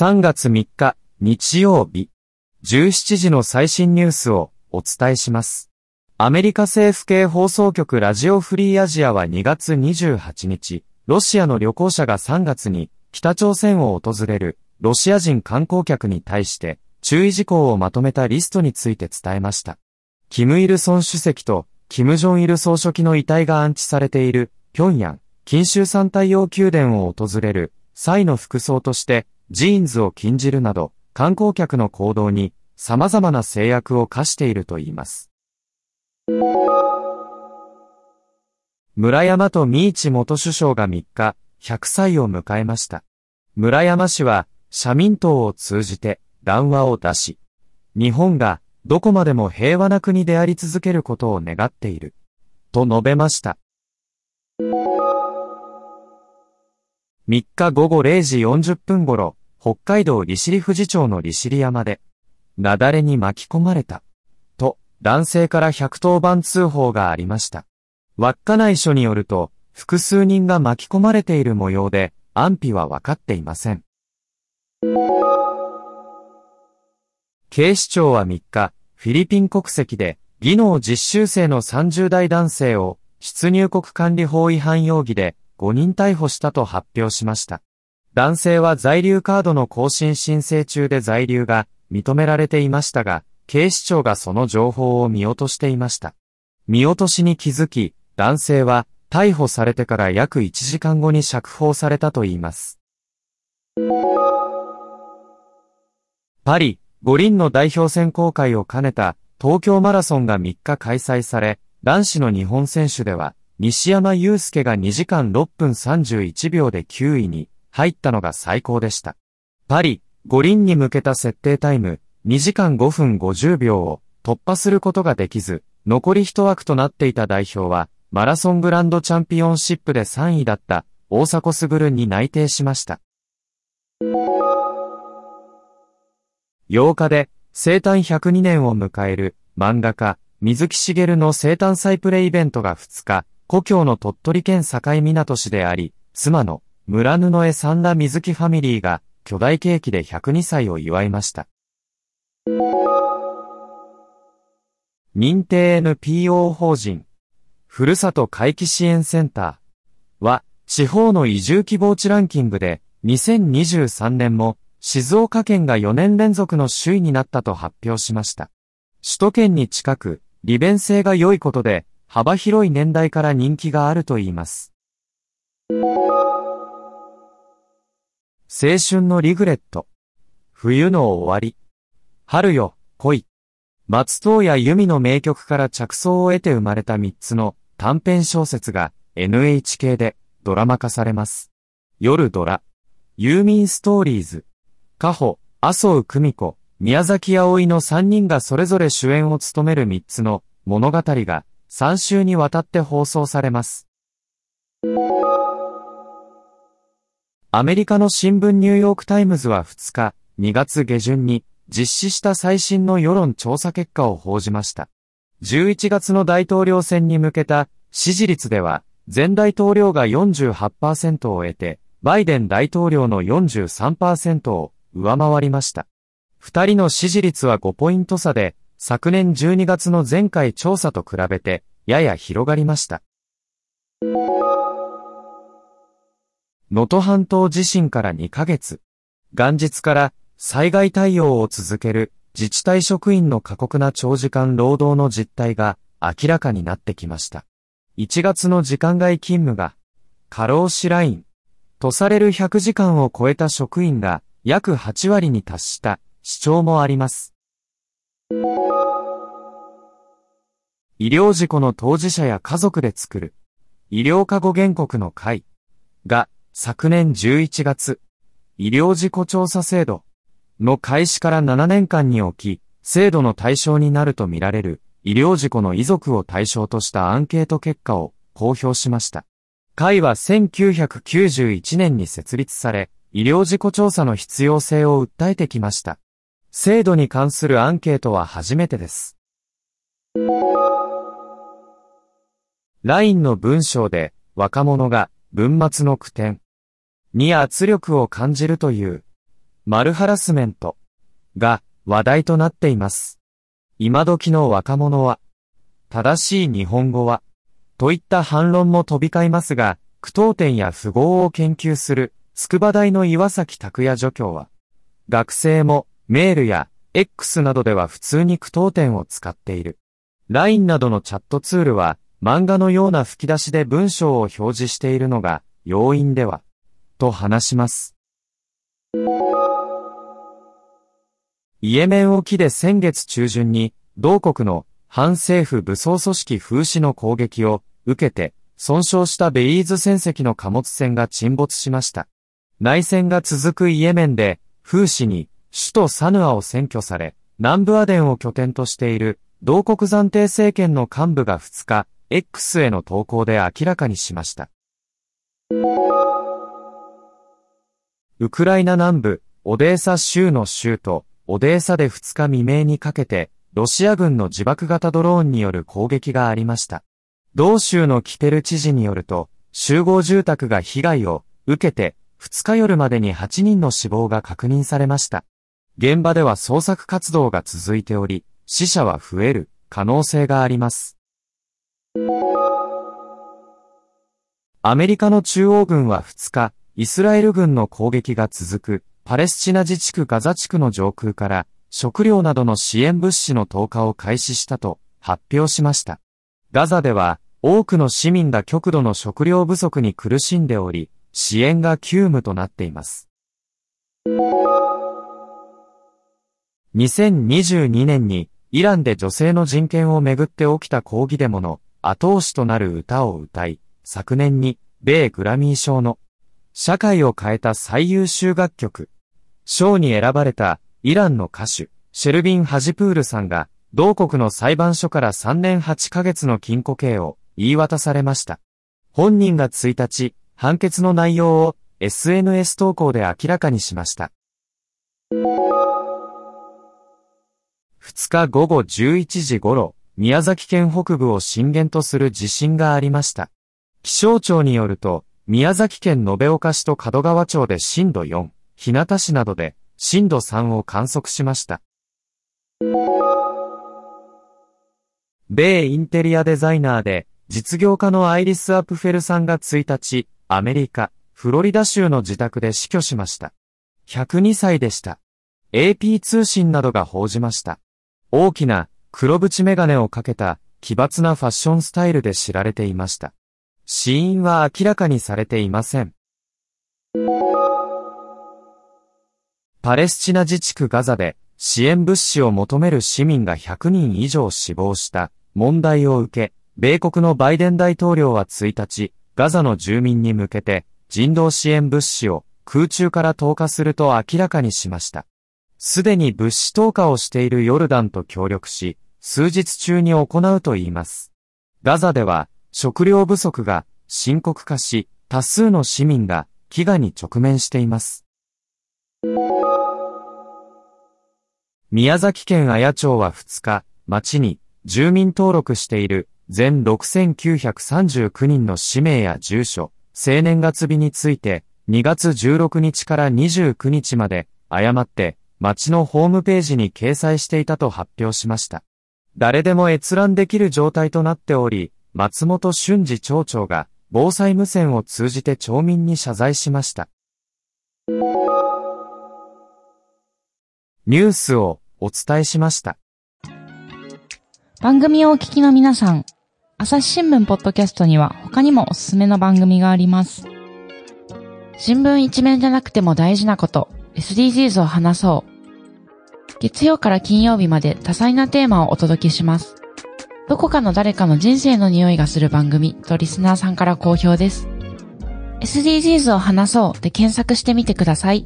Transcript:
3月3日、日曜日、17時の最新ニュースをお伝えします。アメリカ政府系放送局ラジオフリーアジアは2月28日、ロシアの旅行者が3月に北朝鮮を訪れるロシア人観光客に対して注意事項をまとめたリストについて伝えました。キム・イルソン主席とキム・ジョン・イル総書記の遺体が安置されている平壌、近州山太陽宮殿を訪れる際の服装としてジーンズを禁じるなど観光客の行動に様々な制約を課しているといいます。村山と三市元首相が3日、100歳を迎えました。村山氏は、社民党を通じて談話を出し、日本がどこまでも平和な国であり続けることを願っている、と述べました。3日午後0時40分頃、北海道利尻富士町の利尻山で、雪崩に巻き込まれた、と、男性から110番通報がありました。稚内署によると、複数人が巻き込まれている模様で、安否は分かっていません。警視庁は3日、フィリピン国籍で、技能実習生の30代男性を、出入国管理法違反容疑で5人逮捕したと発表しました。男性は在留カードの更新申請中で在留が認められていましたが、警視庁がその情報を見落としていました。見落としに気づき、男性は逮捕されてから約1時間後に釈放されたといいます。パリ、五輪の代表選考会を兼ねた東京マラソンが3日開催され、男子の日本選手では、西山祐介が2時間6分31秒で9位に入ったのが最高でした。パリ、五輪に向けた設定タイム2時間5分50秒を突破することができず、残り一枠となっていた代表は、マラソングランドチャンピオンシップで3位だった大迫傑に内定しました。8日で生誕102年を迎える漫画家水木しげるの生誕祭プレイベントが2日、故郷の鳥取県境港市であり、妻の村布江三田水木ファミリーが巨大ケーキで102歳を祝いました。認定 NPO 法人、ふるさと回帰支援センターは、地方の移住希望地ランキングで、2023年も静岡県が4年連続の首位になったと発表しました。首都圏に近く、利便性が良いことで、幅広い年代から人気があるといいます。青春のリグレット。冬の終わり。春よ、恋。松任谷由実の名曲から着想を得て生まれた3つの短編小説が NHK でドラマ化されます。夜ドラ。ユーミンストーリーズ。カホ、麻生久美子、宮崎葵の3人がそれぞれ主演を務める3つの物語が3週にわたって放送されます。アメリカの新聞ニューヨークタイムズは2日、2月下旬に実施した最新の世論調査結果を報じました。11月の大統領選に向けた支持率では、前大統領が48%を得て、バイデン大統領の43%を上回りました。二人の支持率は5ポイント差で、昨年12月の前回調査と比べて、やや広がりました。能登半島地震から2ヶ月。元日から災害対応を続ける自治体職員の過酷な長時間労働の実態が明らかになってきました。1月の時間外勤務が過労死ラインとされる100時間を超えた職員が約8割に達した主張もあります。医療事故の当事者や家族で作る医療過護原告の会が昨年11月、医療事故調査制度の開始から7年間におき、制度の対象になるとみられる医療事故の遺族を対象としたアンケート結果を公表しました。会は1991年に設立され、医療事故調査の必要性を訴えてきました。制度に関するアンケートは初めてです。LINE の文章で若者が文末の句点、に圧力を感じるという、マルハラスメントが話題となっています。今時の若者は、正しい日本語は、といった反論も飛び交いますが、句読点や符号を研究する筑波大の岩崎拓也助教は、学生もメールや X などでは普通に句読点を使っている。LINE などのチャットツールは漫画のような吹き出しで文章を表示しているのが要因では、と話します。イエメン沖で先月中旬に、同国の反政府武装組織風刺の攻撃を受けて、損傷したベイーズ船籍の貨物船が沈没しました。内戦が続くイエメンで、風刺に首都サヌアを占拠され、南部アデンを拠点としている同国暫定政権の幹部が2日、X への投稿で明らかにしました。ウクライナ南部、オデーサ州の州都、オデーサで2日未明にかけて、ロシア軍の自爆型ドローンによる攻撃がありました。同州のキペル知事によると、集合住宅が被害を受けて、2日夜までに8人の死亡が確認されました。現場では捜索活動が続いており、死者は増える可能性があります。アメリカの中央軍は2日、イスラエル軍の攻撃が続くパレスチナ自治区ガザ地区の上空から食料などの支援物資の投下を開始したと発表しました。ガザでは多くの市民が極度の食料不足に苦しんでおり、支援が急務となっています。2022年にイランで女性の人権をめぐって起きた抗議デモの後押しとなる歌を歌い、昨年に米グラミー賞の社会を変えた最優秀楽曲、賞に選ばれたイランの歌手、シェルビン・ハジプールさんが同国の裁判所から3年8ヶ月の禁錮刑を言い渡されました。本人が1日、判決の内容を SNS 投稿で明らかにしました。2日午後11時頃、宮崎県北部を震源とする地震がありました。気象庁によると、宮崎県延岡市と門川町で震度4、日向市などで震度3を観測しました。米インテリアデザイナーで実業家のアイリス・アプフェルさんが1日、アメリカ、フロリダ州の自宅で死去しました。102歳でした。AP 通信などが報じました。大きな黒縁メガネをかけた奇抜なファッションスタイルで知られていました。死因は明らかにされていません。パレスチナ自治区ガザで支援物資を求める市民が100人以上死亡した問題を受け、米国のバイデン大統領は1日、ガザの住民に向けて人道支援物資を空中から投下すると明らかにしました。すでに物資投下をしているヨルダンと協力し、数日中に行うと言います。ガザでは食料不足が深刻化し、多数の市民が飢餓に直面しています。宮崎県綾町は2日、町に住民登録している全6939人の氏名や住所、生年月日について2月16日から29日まで誤って町のホームページに掲載していたと発表しました。誰でも閲覧できる状態となっており、松本俊二町長が防災無線を通じて町民に謝罪しました。ニュースをお伝えしました。番組をお聞きの皆さん、朝日新聞ポッドキャストには他にもおすすめの番組があります。新聞一面じゃなくても大事なこと、SDGs を話そう。月曜から金曜日まで多彩なテーマをお届けします。どこかの誰かの人生の匂いがする番組とリスナーさんから好評です。SDGs を話そうで検索してみてください。